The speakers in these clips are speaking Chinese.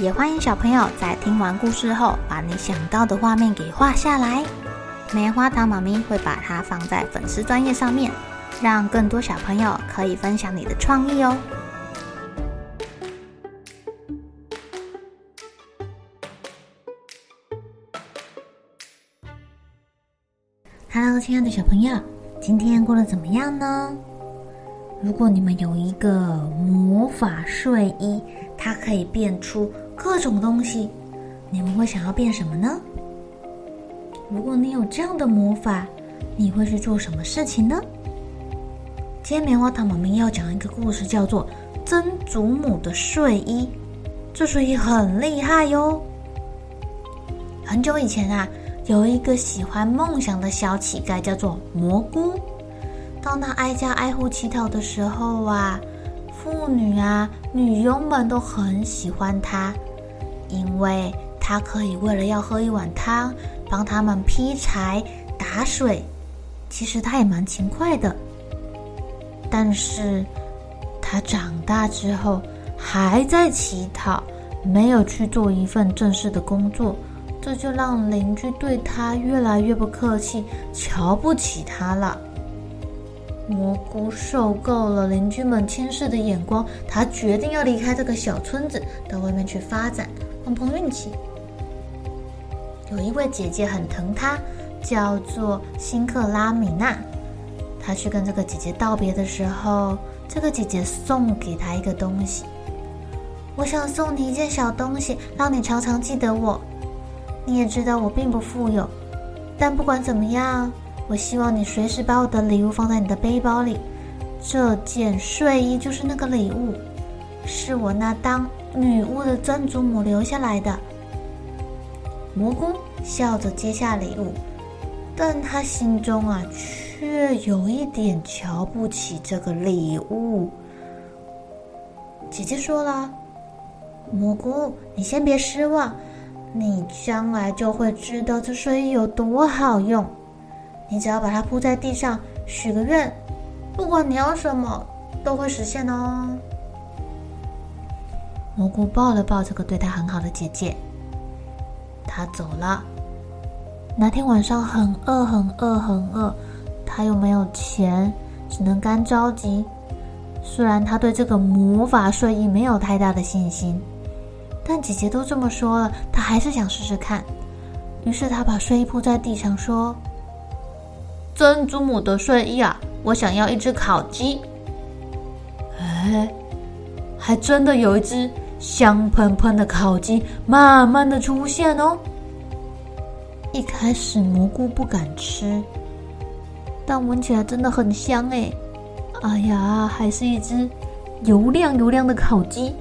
也欢迎小朋友在听完故事后，把你想到的画面给画下来。棉花糖妈咪会把它放在粉丝专页上面，让更多小朋友可以分享你的创意哦。Hello，亲爱的小朋友，今天过得怎么样呢？如果你们有一个魔法睡衣，它可以变出各种东西，你们会想要变什么呢？如果你有这样的魔法，你会去做什么事情呢？今天棉花糖妈咪要讲一个故事，叫做《曾祖母的睡衣》。这睡衣很厉害哟。很久以前啊，有一个喜欢梦想的小乞丐，叫做蘑菇。当他挨家挨户乞讨的时候啊，妇女啊、女佣们都很喜欢他，因为他可以为了要喝一碗汤，帮他们劈柴、打水。其实他也蛮勤快的。但是，他长大之后还在乞讨，没有去做一份正式的工作，这就让邻居对他越来越不客气，瞧不起他了。蘑菇受够了邻居们轻视的眼光，他决定要离开这个小村子，到外面去发展，碰碰运气。有一位姐姐很疼她，叫做辛克拉米娜。她去跟这个姐姐道别的时候，这个姐姐送给她一个东西。我想送你一件小东西，让你常常记得我。你也知道我并不富有，但不管怎么样。我希望你随时把我的礼物放在你的背包里。这件睡衣就是那个礼物，是我那当女巫的曾祖母留下来的。蘑菇笑着接下礼物，但他心中啊，却有一点瞧不起这个礼物。姐姐说了：“蘑菇，你先别失望，你将来就会知道这睡衣有多好用。”你只要把它铺在地上，许个愿，不管你要什么，都会实现哦。蘑菇抱了抱这个对他很好的姐姐，他走了。那天晚上很饿，很饿，很饿，他又没有钱，只能干着急。虽然他对这个魔法睡衣没有太大的信心，但姐姐都这么说了，他还是想试试看。于是他把睡衣铺在地上，说。曾祖母的睡衣啊，我想要一只烤鸡。哎，还真的有一只香喷喷的烤鸡慢慢的出现哦。一开始蘑菇不敢吃，但闻起来真的很香哎。哎呀，还是一只油亮油亮的烤鸡。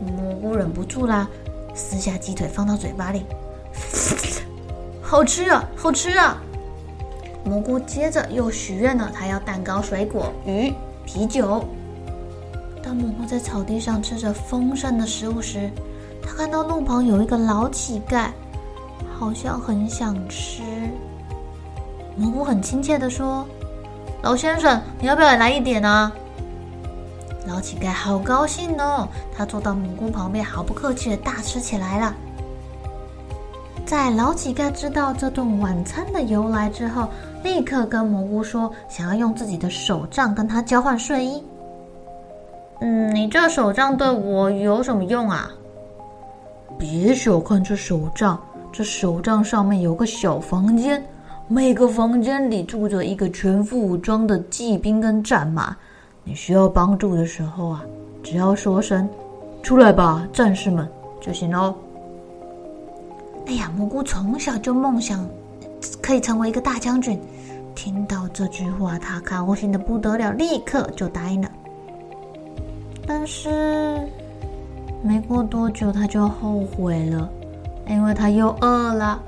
蘑菇忍不住啦，撕下鸡腿放到嘴巴里，好吃啊，好吃啊！蘑菇接着又许愿了，他要蛋糕、水果、鱼、啤酒。当蘑菇在草地上吃着丰盛的食物时，他看到路旁有一个老乞丐，好像很想吃。蘑菇很亲切地说：“老先生，你要不要也来一点呢？”老乞丐好高兴哦，他坐到蘑菇旁边，毫不客气地大吃起来了。在老乞丐知道这顿晚餐的由来之后，立刻跟蘑菇说，想要用自己的手杖跟他交换睡衣。嗯，你这手杖对我有什么用啊？别小看这手杖，这手杖上面有个小房间，每个房间里住着一个全副武装的骑兵跟战马。你需要帮助的时候啊，只要说声“出来吧，战士们”就行喽。哎呀，蘑菇从小就梦想可以成为一个大将军。听到这句话，他高兴的不得了，立刻就答应了。但是没过多久，他就后悔了，因为他又饿了。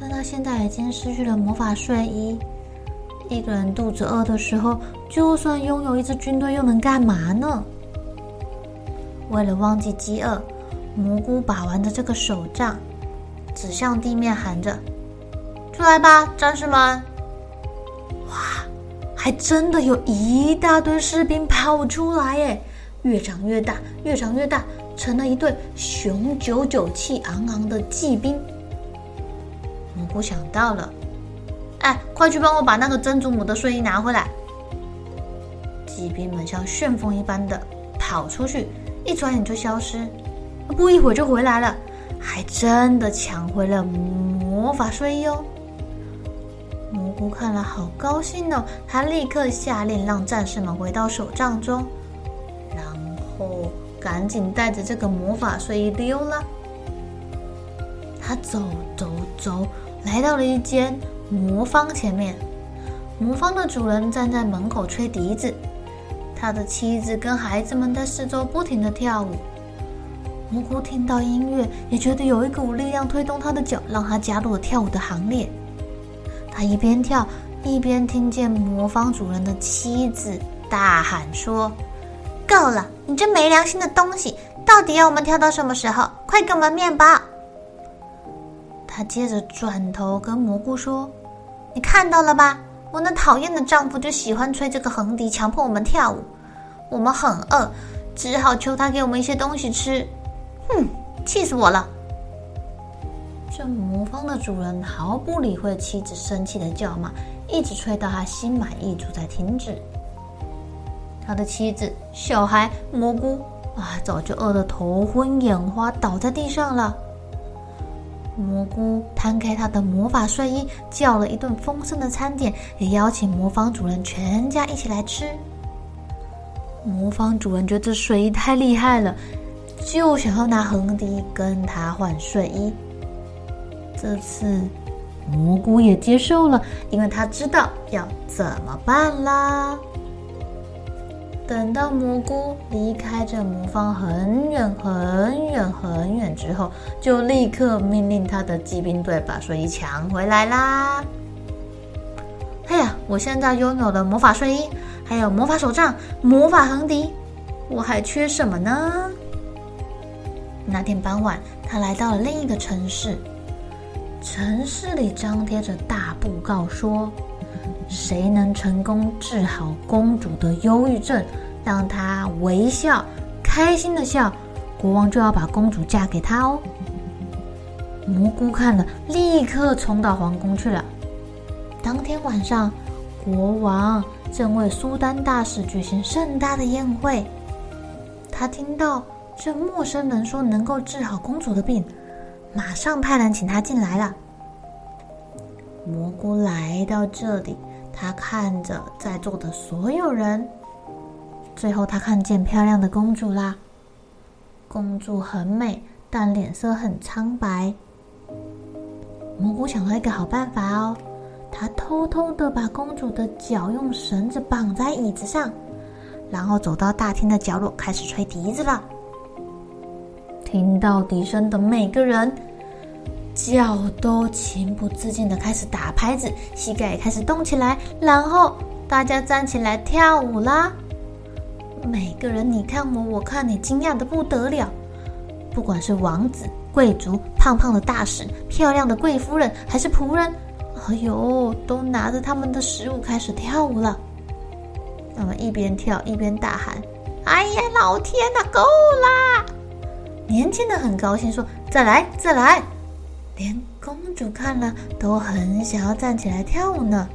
但他现在已经失去了魔法睡衣。一个人肚子饿的时候，就算拥有一支军队，又能干嘛呢？为了忘记饥饿，蘑菇把玩着这个手杖，指向地面喊着：“出来吧，战士们！”哇，还真的有一大堆士兵跑出来耶！越长越大，越长越大，成了一对雄赳赳、气昂昂的骑兵。蘑菇想到了，哎，快去帮我把那个曾祖母的睡衣拿回来！骑兵们像旋风一般的跑出去，一转眼就消失，不一会儿就回来了，还真的抢回了魔法睡衣哦。蘑菇看了好高兴哦，他立刻下令让战士们回到手杖中。后，赶紧带着这个魔法睡衣溜了。他走走走，来到了一间魔方前面。魔方的主人站在门口吹笛子，他的妻子跟孩子们在四周不停的跳舞。蘑菇听到音乐，也觉得有一股力量推动他的脚，让他加入了跳舞的行列。他一边跳，一边听见魔方主人的妻子大喊说：“够了！”你这没良心的东西，到底要我们跳到什么时候？快给我们面包！他接着转头跟蘑菇说：“你看到了吧？我那讨厌的丈夫就喜欢吹这个横笛，强迫我们跳舞。我们很饿，只好求他给我们一些东西吃。哼，气死我了！”这魔方的主人毫不理会妻子生气的叫骂，一直吹到他心满意足才停止。他的妻子、小孩、蘑菇啊，早就饿得头昏眼花，倒在地上了。蘑菇摊开他的魔法睡衣，叫了一顿丰盛的餐点，也邀请魔方主人全家一起来吃。魔方主人觉得这睡衣太厉害了，就想要拿横笛跟他换睡衣。这次蘑菇也接受了，因为他知道要怎么办啦。等到蘑菇离开这魔方很远很远很远之后，就立刻命令他的骑兵队把睡衣抢回来啦！哎呀，我现在拥有了魔法睡衣，还有魔法手杖、魔法横笛，我还缺什么呢？那天傍晚，他来到了另一个城市，城市里张贴着大布告说。谁能成功治好公主的忧郁症，让她微笑、开心的笑，国王就要把公主嫁给他哦。蘑菇看了，立刻冲到皇宫去了。当天晚上，国王正为苏丹大使举行盛大的宴会。他听到这陌生人说能够治好公主的病，马上派人请他进来了。蘑菇来到这里。他看着在座的所有人，最后他看见漂亮的公主啦。公主很美，但脸色很苍白。蘑菇想到一个好办法哦，他偷偷的把公主的脚用绳子绑在椅子上，然后走到大厅的角落开始吹笛子了。听到笛声的每个人，脚都情不自禁的开始打拍子，膝盖也开始动起来，然后大家站起来跳舞啦。每个人你看我，我看你，惊讶的不得了。不管是王子、贵族、胖胖的大使、漂亮的贵夫人，还是仆人，哎呦，都拿着他们的食物开始跳舞了。他们一边跳一边大喊：“哎呀，老天哪，够啦！”年轻的很高兴说：“再来，再来。”连公主看了都很想要站起来跳舞呢。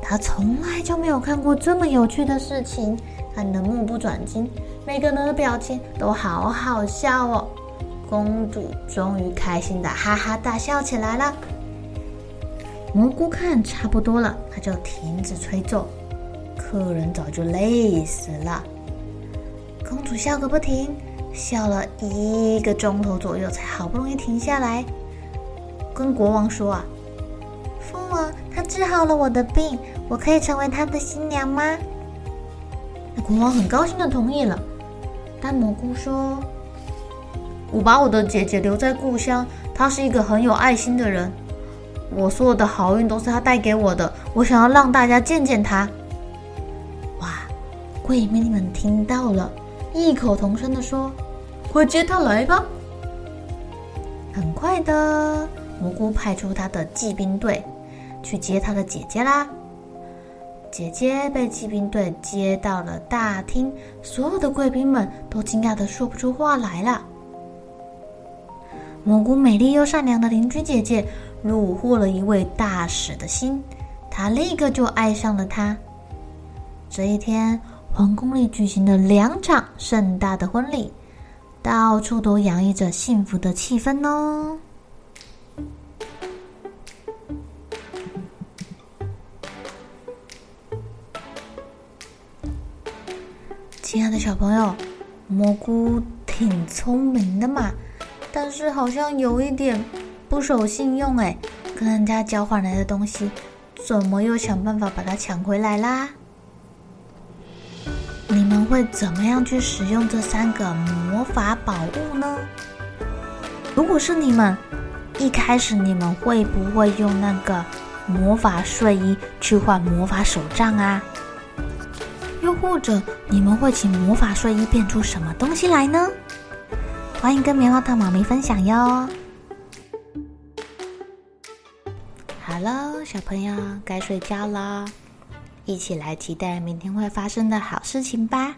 她从来就没有看过这么有趣的事情，看得目不转睛，每个人的表情都好好笑哦。公主终于开心的哈哈大笑起来了。蘑菇看差不多了，他就停止吹奏。客人早就累死了。公主笑个不停，笑了一个钟头左右，才好不容易停下来。跟国王说啊，父王，他治好了我的病，我可以成为他的新娘吗？那国王很高兴的同意了。但蘑菇说：“我把我的姐姐留在故乡，她是一个很有爱心的人。我所有的好运都是她带给我的，我想要让大家见见她。哇！闺蜜们听到了，异口同声地说：“快接她来吧！”很快的，蘑菇派出他的骑兵队去接他的姐姐啦。姐姐被骑兵队接到了大厅，所有的贵宾们都惊讶的说不出话来了。蘑菇美丽又善良的邻居姐姐虏获了一位大使的心，她立刻就爱上了他。这一天，皇宫里举行了两场盛大的婚礼。到处都洋溢着幸福的气氛哦！亲爱的小朋友，蘑菇挺聪明的嘛，但是好像有一点不守信用哎，跟人家交换来的东西，怎么又想办法把它抢回来啦？你们会怎么样去使用这三个魔法宝物呢？如果是你们，一开始你们会不会用那个魔法睡衣去换魔法手杖啊？或者你们会请魔法睡衣变出什么东西来呢？欢迎跟棉花糖妈咪分享哟！好喽，小朋友该睡觉啦。一起来期待明天会发生的好事情吧！